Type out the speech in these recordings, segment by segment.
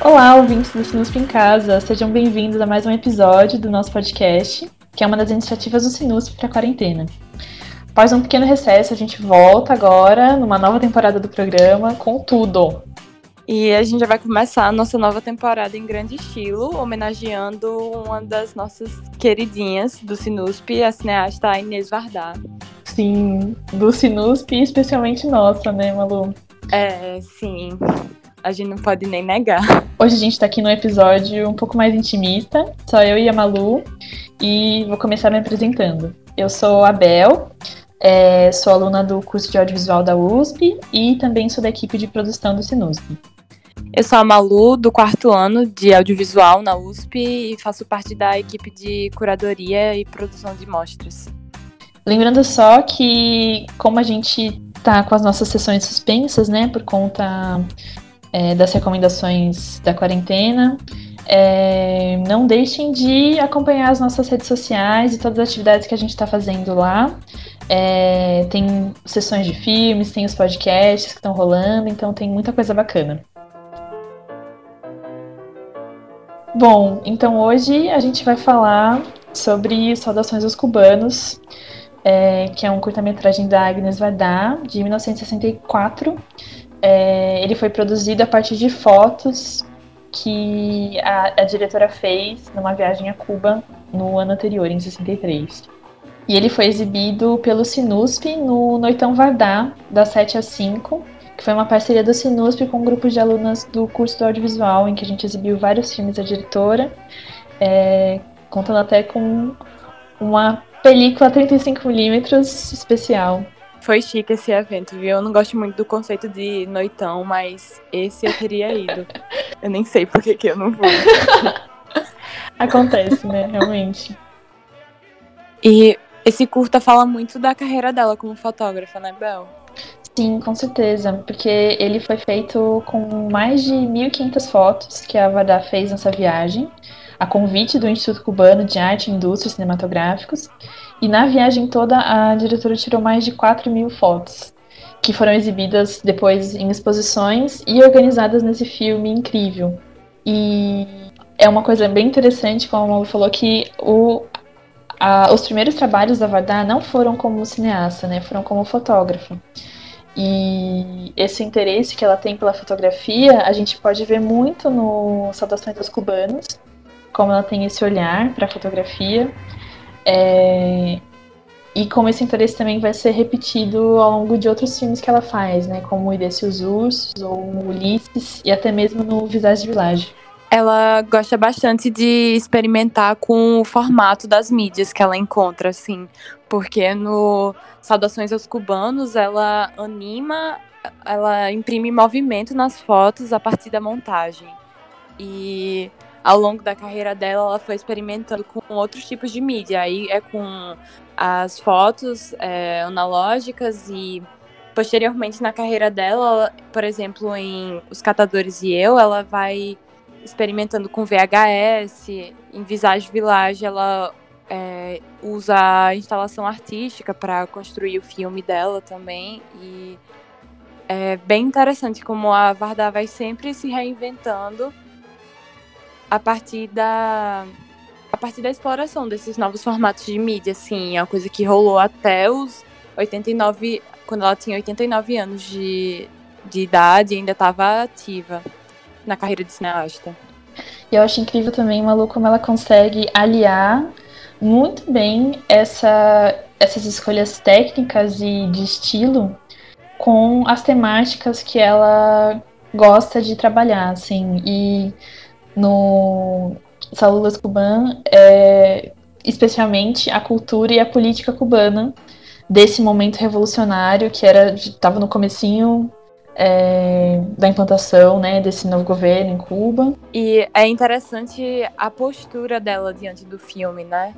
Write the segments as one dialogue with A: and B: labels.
A: Olá, ouvintes do Sinusp em Casa, sejam bem-vindos a mais um episódio do nosso podcast, que é uma das iniciativas do Sinusp para a quarentena. Após um pequeno recesso, a gente volta agora numa nova temporada do programa com tudo.
B: E a gente já vai começar a nossa nova temporada em grande estilo, homenageando uma das nossas queridinhas do Sinusp, a cineasta Inês Vardar.
A: Sim, do Sinusp, especialmente nossa, né, Malu?
B: É, sim. A gente não pode nem negar.
A: Hoje a gente tá aqui num episódio um pouco mais intimista, só eu e a Malu, e vou começar me apresentando. Eu sou a Bel, é, sou aluna do curso de audiovisual da USP e também sou da equipe de produção do Sinusp.
B: Eu sou a Malu, do quarto ano de audiovisual na USP e faço parte da equipe de curadoria e produção de mostras.
A: Lembrando só que, como a gente tá com as nossas sessões suspensas, né, por conta é, das recomendações da quarentena, é, não deixem de acompanhar as nossas redes sociais e todas as atividades que a gente está fazendo lá. É, tem sessões de filmes, tem os podcasts que estão rolando, então tem muita coisa bacana. Bom, então hoje a gente vai falar sobre Saudações aos Cubanos, é, que é um curta-metragem da Agnes Varda, de 1964. É, ele foi produzido a partir de fotos que a, a, diretora fez numa viagem a Cuba no ano anterior, em 63. E ele foi exibido pelo Sinusp no Noitão Vardá, das 7 às 5, que foi uma parceria do Sinusp com um grupo de alunas do curso do audiovisual, em que a gente exibiu vários filmes da diretora, é, contando até com uma película 35mm especial.
B: Foi chique esse evento, viu? Eu não gosto muito do conceito de noitão, mas esse eu teria ido. eu nem sei por que, que eu não vou.
A: Acontece, né? Realmente.
B: E esse curta fala muito da carreira dela como fotógrafa, né, Bel?
A: Sim, com certeza, porque ele foi feito com mais de 1.500 fotos que a Vardá fez nessa viagem, a convite do Instituto Cubano de Arte e Indústrias Cinematográficos, e na viagem toda a diretora tirou mais de 4 mil fotos, que foram exibidas depois em exposições e organizadas nesse filme incrível. E é uma coisa bem interessante, como a Malu falou, que o, a, os primeiros trabalhos da Vardá não foram como cineasta, né? Foram como fotógrafa. E esse interesse que ela tem pela fotografia, a gente pode ver muito no Saudações dos Cubanos, como ela tem esse olhar para a fotografia. É... E como esse interesse também vai ser repetido ao longo de outros filmes que ela faz, né? Como O Desce os Ursos, ou Ulisses, e até mesmo no Visage Village
B: ela gosta bastante de experimentar com o formato das mídias que ela encontra, assim, porque no Saudações aos Cubanos ela anima, ela imprime movimento nas fotos a partir da montagem. E ao longo da carreira dela, ela foi experimentando com outros tipos de mídia. Aí é com as fotos é, analógicas e posteriormente na carreira dela, por exemplo, em Os Catadores e Eu, ela vai experimentando com VHS. Em Visage Village, ela é, usa a instalação artística para construir o filme dela também. E é bem interessante como a Varda vai sempre se reinventando a partir da a partir da exploração desses novos formatos de mídia, assim, é uma coisa que rolou até os 89, quando ela tinha 89 anos de, de idade e ainda estava ativa na carreira de cineasta.
A: E eu acho incrível também, Malu, como ela consegue aliar muito bem essa, essas escolhas técnicas e de estilo com as temáticas que ela gosta de trabalhar, assim. E no Salulas Cuban, é, especialmente a cultura e a política cubana desse momento revolucionário que era estava no comecinho é, da implantação né, desse novo governo em Cuba.
B: E é interessante a postura dela diante do filme, né?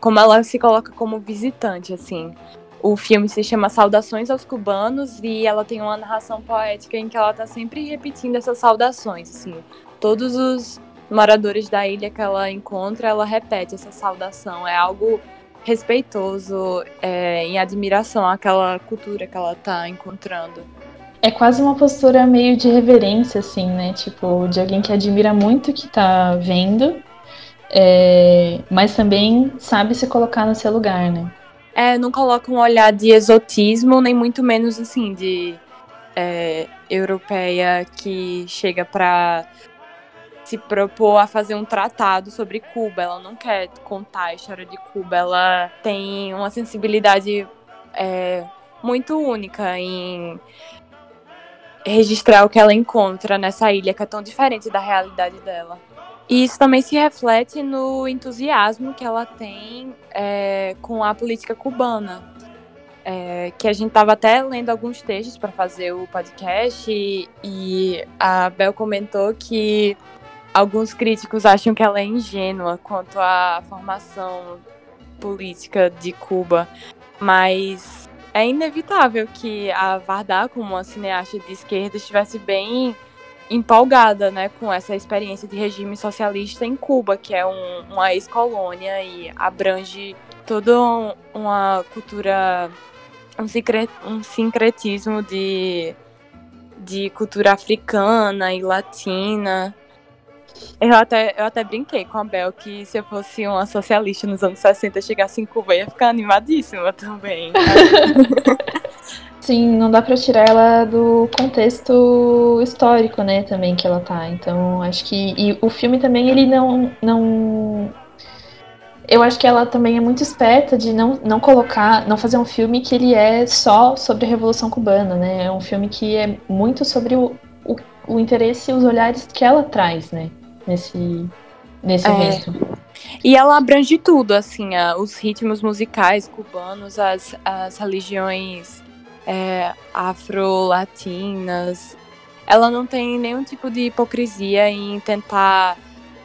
B: Como ela se coloca como visitante, assim. O filme se chama Saudações aos Cubanos e ela tem uma narração poética em que ela tá sempre repetindo essas saudações, assim. Todos os moradores da ilha que ela encontra, ela repete essa saudação. É algo respeitoso, é, em admiração àquela cultura que ela está encontrando.
A: É quase uma postura meio de reverência, assim, né? Tipo, de alguém que admira muito o que tá vendo, é, mas também sabe se colocar no seu lugar, né?
B: É, não coloca um olhar de exotismo, nem muito menos, assim, de é, europeia que chega para se propor a fazer um tratado sobre Cuba. Ela não quer contar a história de Cuba. Ela tem uma sensibilidade é, muito única em registrar o que ela encontra nessa ilha, que é tão diferente da realidade dela. E isso também se reflete no entusiasmo que ela tem é, com a política cubana. É, que a gente estava até lendo alguns textos para fazer o podcast e, e a Bel comentou que alguns críticos acham que ela é ingênua quanto à formação política de Cuba, mas é inevitável que a Varda, como uma cineasta de esquerda, estivesse bem empolgada né, com essa experiência de regime socialista em Cuba, que é um, uma ex-colônia e abrange toda uma cultura, um, um sincretismo de, de cultura africana e latina. Eu até, eu até brinquei com a Bel que se eu fosse uma socialista nos anos 60 chegasse em Cuba, ia ficar animadíssima também.
A: Sim, não dá para tirar ela do contexto histórico, né, também que ela tá. Então, acho que e o filme também ele não não eu acho que ela também é muito esperta de não, não colocar, não fazer um filme que ele é só sobre a Revolução Cubana, né? É um filme que é muito sobre o, o, o interesse e os olhares que ela traz, né? Nesse, nesse é. evento.
B: E ela abrange tudo, assim, os ritmos musicais cubanos, as, as religiões é, afro-latinas. Ela não tem nenhum tipo de hipocrisia em tentar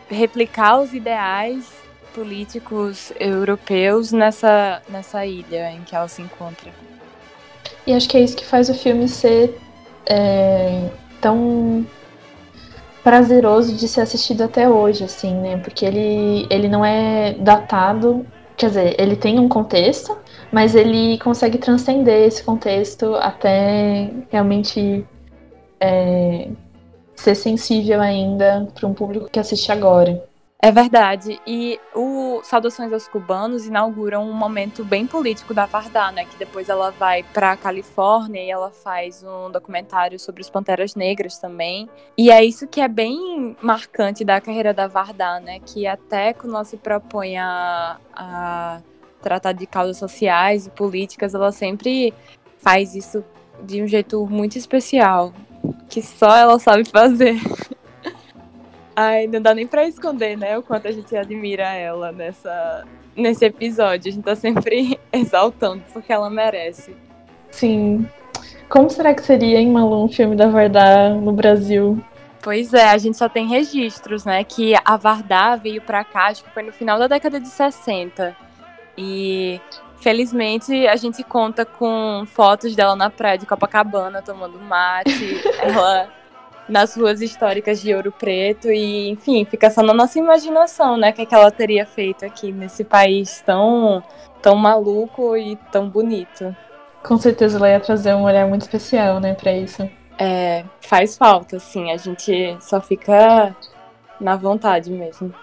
B: replicar os ideais políticos europeus nessa, nessa ilha em que ela se encontra.
A: E acho que é isso que faz o filme ser é, tão prazeroso de ser assistido até hoje, assim, né? Porque ele, ele não é datado, quer dizer, ele tem um contexto, mas ele consegue transcender esse contexto até realmente é, ser sensível ainda para um público que assiste agora.
B: É verdade. E o Saudações aos Cubanos inaugura um momento bem político da Vardá, né? Que depois ela vai para a Califórnia e ela faz um documentário sobre os Panteras Negras também. E é isso que é bem marcante da carreira da Vardá, né? Que até quando ela se propõe a, a tratar de causas sociais e políticas, ela sempre faz isso de um jeito muito especial, que só ela sabe fazer. Ai, não dá nem pra esconder, né? O quanto a gente admira ela nessa, nesse episódio. A gente tá sempre exaltando porque ela merece.
A: Sim. Como será que seria, em Malu, um filme da Vardar no Brasil?
B: Pois é, a gente só tem registros, né? Que a Vardar veio pra cá, acho que foi no final da década de 60. E felizmente a gente conta com fotos dela na praia de Copacabana tomando mate. ela nas ruas históricas de Ouro Preto e, enfim, fica só na nossa imaginação, né, que, é que ela teria feito aqui nesse país tão, tão maluco e tão bonito.
A: Com certeza ela ia trazer um olhar muito especial, né, para isso.
B: É, faz falta, assim, a gente só fica na vontade mesmo.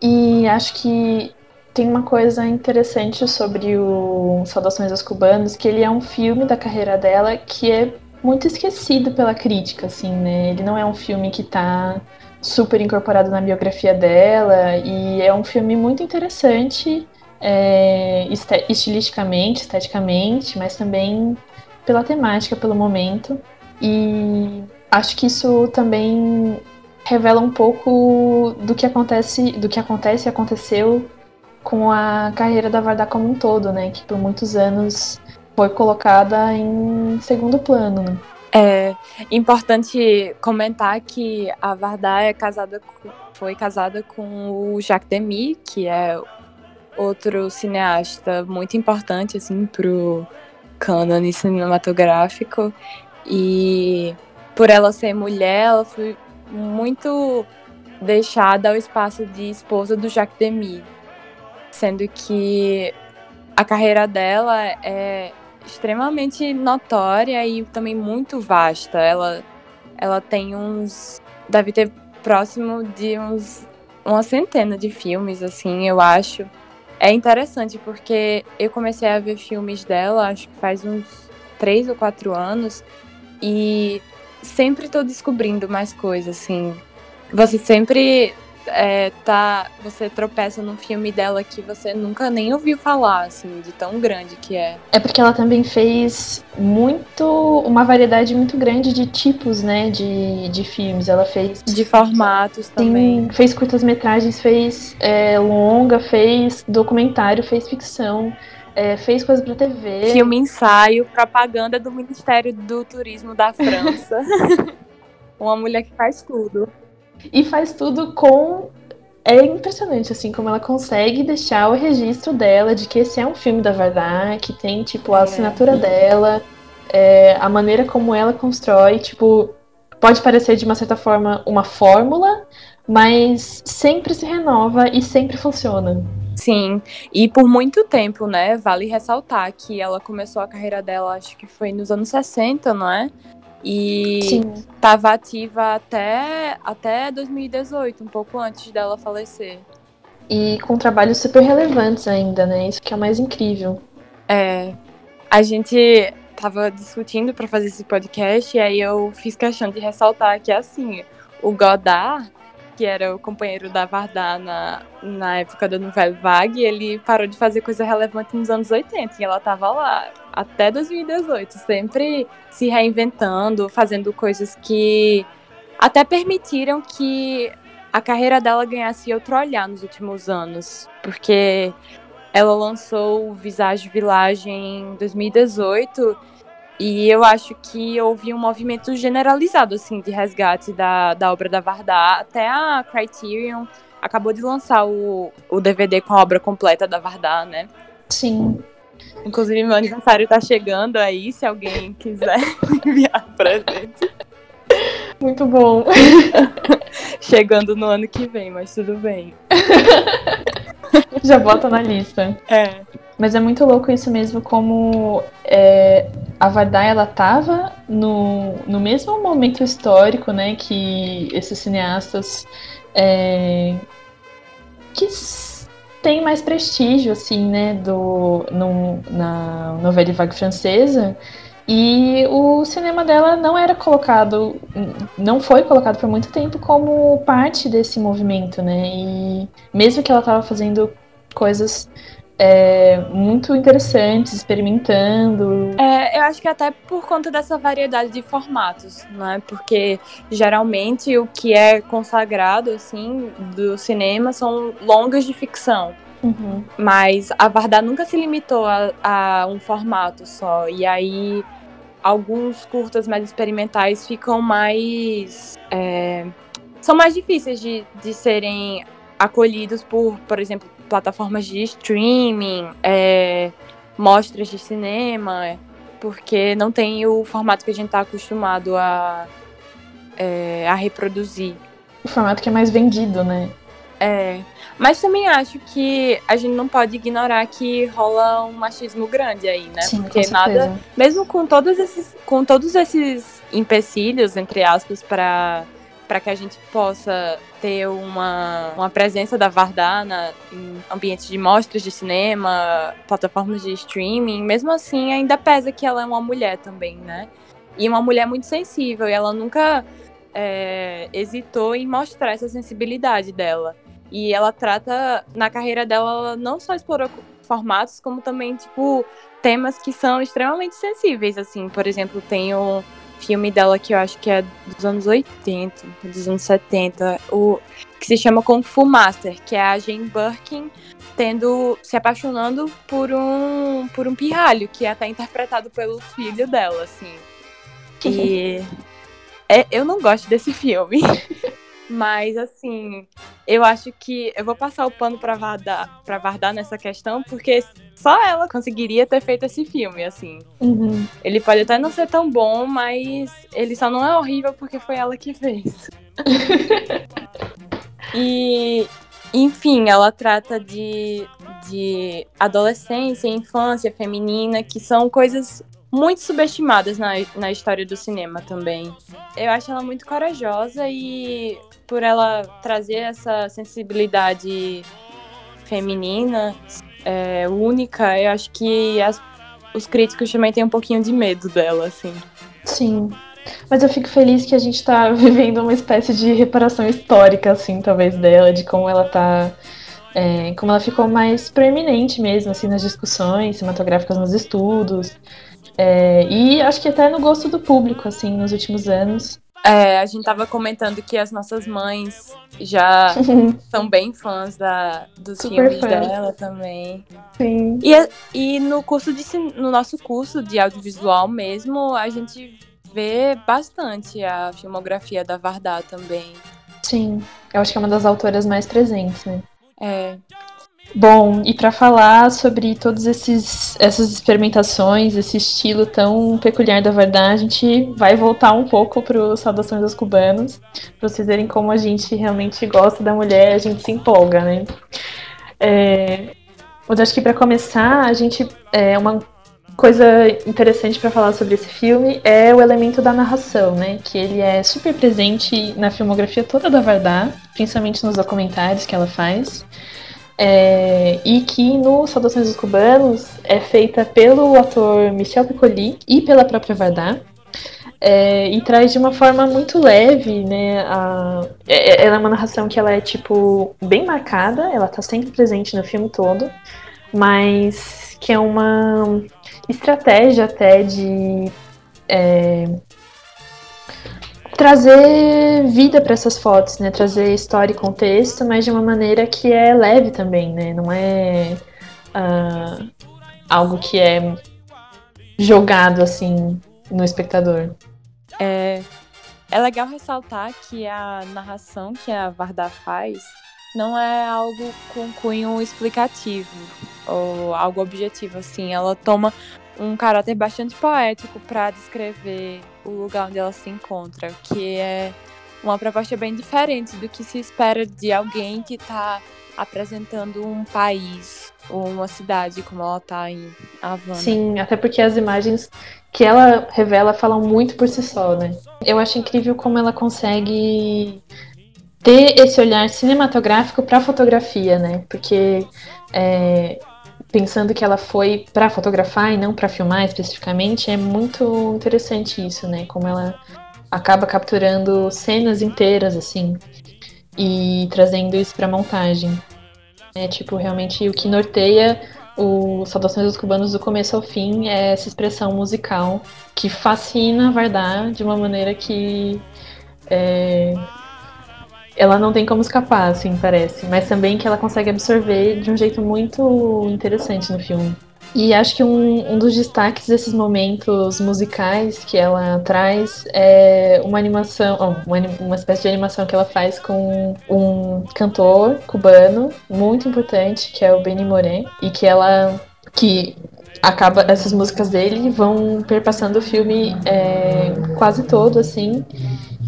A: E acho que tem uma coisa interessante sobre o Saudações aos Cubanos, que ele é um filme da carreira dela que é muito esquecido pela crítica, assim, né? Ele não é um filme que tá super incorporado na biografia dela e é um filme muito interessante é, estilisticamente, esteticamente, mas também pela temática, pelo momento. E acho que isso também revela um pouco do que acontece, do que acontece e aconteceu com a carreira da Varda como um todo, né? Que por muitos anos foi colocada em segundo plano. Né?
B: É importante comentar que a Varda é casada foi casada com o Jacques Demy, que é outro cineasta muito importante assim pro cânone cinematográfico e por ela ser mulher, ela foi muito deixada ao espaço de esposa do Jacques Demy sendo que a carreira dela é extremamente notória e também muito vasta. Ela, ela tem uns. Deve ter próximo de uns. Uma centena de filmes, assim, eu acho. É interessante porque eu comecei a ver filmes dela, acho que faz uns três ou quatro anos, e sempre tô descobrindo mais coisas, assim. Você sempre é, tá, você tropeça num filme dela que você nunca nem ouviu falar, assim, de tão grande que é.
A: É porque ela também fez muito, uma variedade muito grande de tipos, né, de, de filmes. Ela fez...
B: De formatos sim, também.
A: fez curtas-metragens, fez é, longa, fez documentário, fez ficção. É, fez coisa pra TV.
B: Filme ensaio, propaganda do Ministério do Turismo da França. Uma mulher que faz tudo.
A: E faz tudo com. É impressionante, assim, como ela consegue deixar o registro dela de que esse é um filme da Vardar, que tem, tipo, a é. assinatura dela, é, a maneira como ela constrói, tipo, pode parecer de uma certa forma uma fórmula, mas sempre se renova e sempre funciona.
B: Sim, e por muito tempo, né? Vale ressaltar que ela começou a carreira dela, acho que foi nos anos 60, não é? E estava ativa até, até 2018, um pouco antes dela falecer.
A: E com trabalhos super relevantes ainda, né? Isso que é o mais incrível.
B: É. A gente tava discutindo para fazer esse podcast e aí eu fiz questão de ressaltar que assim, o Godard que era o companheiro da Vardar na, na época da novela Vague, ele parou de fazer coisa relevante nos anos 80 e ela tava lá até 2018, sempre se reinventando, fazendo coisas que até permitiram que a carreira dela ganhasse outro olhar nos últimos anos, porque ela lançou o Visage Village em 2018 e eu acho que houve um movimento generalizado, assim, de resgate da, da obra da Vardar. Até a Criterion acabou de lançar o, o DVD com a obra completa da Vardar, né?
A: Sim.
B: Inclusive, meu aniversário tá chegando aí, se alguém quiser enviar presente.
A: Muito bom.
B: Chegando no ano que vem, mas tudo bem.
A: Já bota na lista.
B: É.
A: Mas é muito louco isso mesmo, como é, a Vardai, ela tava no, no mesmo momento histórico, né, que esses cineastas é, que tem mais prestígio, assim, né, do, no, na novela vague francesa, e o cinema dela não era colocado, não foi colocado por muito tempo como parte desse movimento, né? E mesmo que ela estava fazendo coisas é, muito interessantes, experimentando.
B: É, eu acho que até por conta dessa variedade de formatos, né? Porque geralmente o que é consagrado, assim, do cinema são longas de ficção.
A: Uhum.
B: Mas a Vardar nunca se limitou a, a um formato só. E aí alguns curtas mais experimentais ficam mais. É, são mais difíceis de, de serem acolhidos por, por exemplo, plataformas de streaming, é, mostras de cinema, porque não tem o formato que a gente está acostumado a, é, a reproduzir.
A: O formato que é mais vendido, né?
B: É. Mas também acho que a gente não pode ignorar que rola um machismo grande aí, né?
A: Sim,
B: Porque nada. Mesmo com todos esses, com todos esses empecilhos, entre aspas, para para que a gente possa ter uma, uma presença da Vardana em ambientes de mostras de cinema, plataformas de streaming, mesmo assim ainda pesa que ela é uma mulher também, né? E uma mulher muito sensível, e ela nunca é, hesitou em mostrar essa sensibilidade dela. E ela trata, na carreira dela, ela não só explorou formatos, como também, tipo, temas que são extremamente sensíveis, assim. Por exemplo, tem o filme dela que eu acho que é dos anos 80, dos anos 70, o, que se chama Kung Fu Master, que é a Jane Birkin tendo, se apaixonando por um, por um pirralho, que é até interpretado pelo filho dela, assim. E... É, eu não gosto desse filme. Mas, assim, eu acho que eu vou passar o pano pra Vardar, pra Vardar nessa questão, porque só ela conseguiria ter feito esse filme, assim.
A: Uhum.
B: Ele pode até não ser tão bom, mas ele só não é horrível porque foi ela que fez. e enfim, ela trata de, de adolescência, infância feminina, que são coisas muito subestimadas na, na história do cinema também. Eu acho ela muito corajosa e por ela trazer essa sensibilidade feminina é, única, eu acho que as, os críticos também têm um pouquinho de medo dela, assim.
A: Sim. Mas eu fico feliz que a gente tá vivendo uma espécie de reparação histórica, assim, talvez, dela, de como ela tá. É, como ela ficou mais proeminente mesmo, assim, nas discussões cinematográficas, nos estudos. É, e acho que até no gosto do público, assim, nos últimos anos.
B: É, a gente tava comentando que as nossas mães já são bem fãs da, dos Super filmes fã. dela também.
A: Sim.
B: E, e no curso de no nosso curso de audiovisual mesmo, a gente vê bastante a filmografia da Vardá também.
A: Sim, eu acho que é uma das autoras mais presentes, né?
B: É.
A: Bom, e para falar sobre todas essas experimentações, esse estilo tão peculiar da verdade, a gente vai voltar um pouco para Saudações aos Cubanos, para vocês verem como a gente realmente gosta da mulher, a gente se empolga, né? É, mas acho que para começar, a gente é uma coisa interessante para falar sobre esse filme é o elemento da narração, né? Que ele é super presente na filmografia toda da Vardá, principalmente nos documentários que ela faz. É, e que no Saudações dos Cubanos é feita pelo ator Michel Piccoli e pela própria Vardá. É, e traz de uma forma muito leve, né? A, é, é, ela é uma narração que ela é, tipo, bem marcada, ela tá sempre presente no filme todo, mas que é uma estratégia até de é, trazer vida para essas fotos, né? Trazer história e contexto, mas de uma maneira que é leve também, né? Não é uh, algo que é jogado assim no espectador.
B: É, é legal ressaltar que a narração que a Varda faz não é algo com cunho explicativo ou algo objetivo assim. Ela toma um caráter bastante poético para descrever o lugar onde ela se encontra, que é uma proposta bem diferente do que se espera de alguém que está apresentando um país ou uma cidade como ela está em Havana.
A: Sim, até porque as imagens que ela revela falam muito por si só, né? Eu acho incrível como ela consegue ter esse olhar cinematográfico para a fotografia, né? Porque é, pensando que ela foi para fotografar e não para filmar especificamente, é muito interessante isso, né? Como ela acaba capturando cenas inteiras assim e trazendo isso para montagem. É tipo realmente o que norteia o Saudações dos Cubanos do começo ao fim é essa expressão musical que fascina Vardar de uma maneira que é, ela não tem como escapar, assim, parece. Mas também que ela consegue absorver de um jeito muito interessante no filme. E acho que um, um dos destaques desses momentos musicais que ela traz é uma animação, uma, uma espécie de animação que ela faz com um cantor cubano muito importante, que é o Benny Moré, e que ela que acaba essas músicas dele vão perpassando o filme é, quase todo assim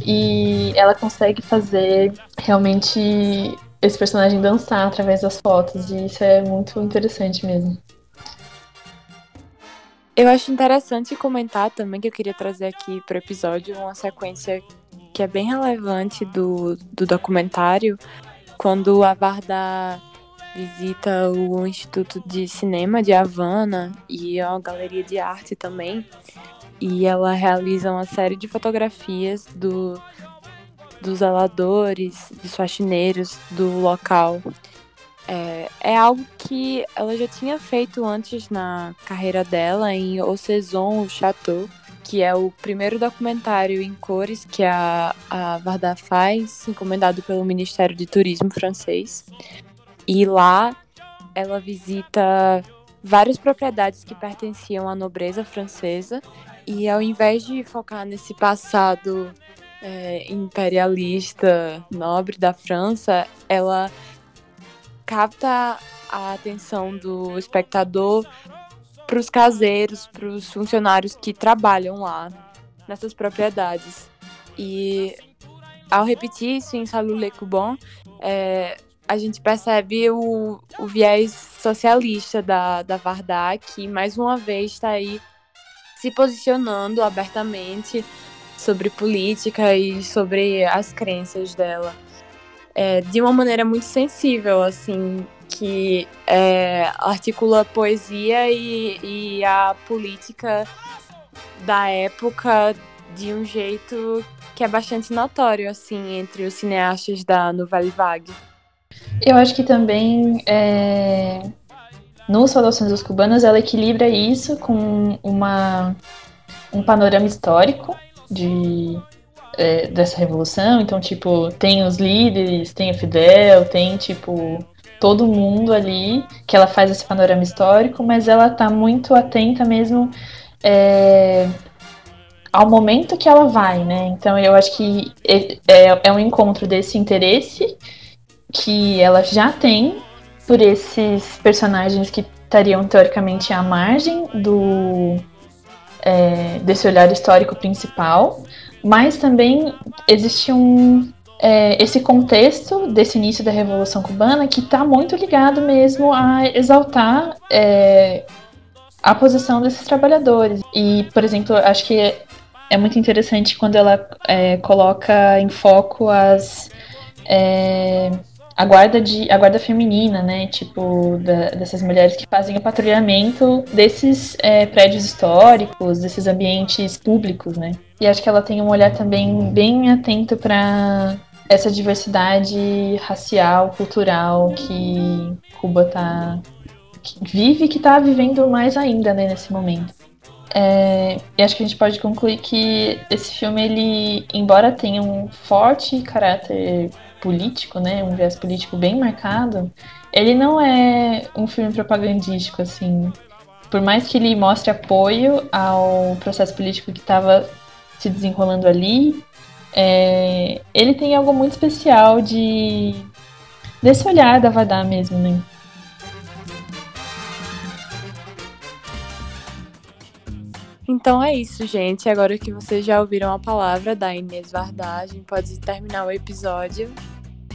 A: e ela consegue fazer realmente esse personagem dançar através das fotos, e isso é muito interessante mesmo.
B: Eu acho interessante comentar também que eu queria trazer aqui para o episódio uma sequência que é bem relevante do, do documentário, quando a Varda visita o Instituto de Cinema de Havana e a Galeria de Arte também e ela realiza uma série de fotografias do, dos zeladores, dos faxineiros do local. É, é, algo que ela já tinha feito antes na carreira dela em O Saison, o Chateau, que é o primeiro documentário em cores que a, a Varda faz, encomendado pelo Ministério de Turismo francês. E lá ela visita várias propriedades que pertenciam à nobreza francesa e ao invés de focar nesse passado é, imperialista nobre da França, ela capta a atenção do espectador para os caseiros, para os funcionários que trabalham lá nessas propriedades. E ao repetir isso em Salut Le Coubon, é, a gente percebe o, o viés socialista da, da Varda, que mais uma vez está aí se posicionando abertamente sobre política e sobre as crenças dela. É, de uma maneira muito sensível, assim, que é, articula poesia e, e a política da época de um jeito que é bastante notório, assim, entre os cineastas da Nouvelle Vague.
A: Eu acho que também é, no Saudações dos Cubanos ela equilibra isso com uma, um panorama histórico de, é, dessa revolução. Então, tipo, tem os líderes, tem o Fidel, tem, tipo, todo mundo ali que ela faz esse panorama histórico, mas ela tá muito atenta mesmo é, ao momento que ela vai, né? Então eu acho que é, é, é um encontro desse interesse que ela já tem por esses personagens que estariam teoricamente à margem do é, desse olhar histórico principal, mas também existe um é, esse contexto desse início da Revolução Cubana que está muito ligado mesmo a exaltar é, a posição desses trabalhadores. E, por exemplo, acho que é, é muito interessante quando ela é, coloca em foco as é, a guarda de a guarda feminina, né? Tipo da, dessas mulheres que fazem o patrulhamento desses é, prédios históricos, desses ambientes públicos, né? E acho que ela tem um olhar também bem atento para essa diversidade racial, cultural que Cuba tá que vive que está vivendo mais ainda né, nesse momento. É, e acho que a gente pode concluir que esse filme, ele, embora tenha um forte caráter político, né, um viés político bem marcado, ele não é um filme propagandístico, assim. Por mais que ele mostre apoio ao processo político que estava se desenrolando ali, é, ele tem algo muito especial de desse olhar da Vadá mesmo, né?
B: Então é isso, gente. Agora que vocês já ouviram a palavra da Inês Vardagem, pode terminar o episódio.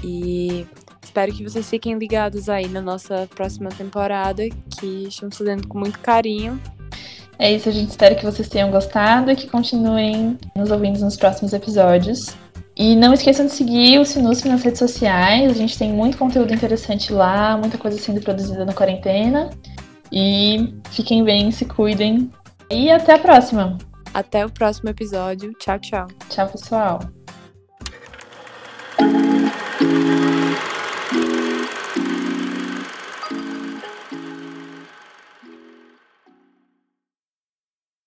B: E espero que vocês fiquem ligados aí na nossa próxima temporada, que estamos fazendo com muito carinho.
A: É isso, a gente espera que vocês tenham gostado e que continuem nos ouvindo nos próximos episódios. E não esqueçam de seguir o Sinusp nas redes sociais, a gente tem muito conteúdo interessante lá, muita coisa sendo produzida na quarentena. E fiquem bem, se cuidem. E até a próxima.
B: Até o próximo episódio. Tchau, tchau.
A: Tchau, pessoal. Thank you.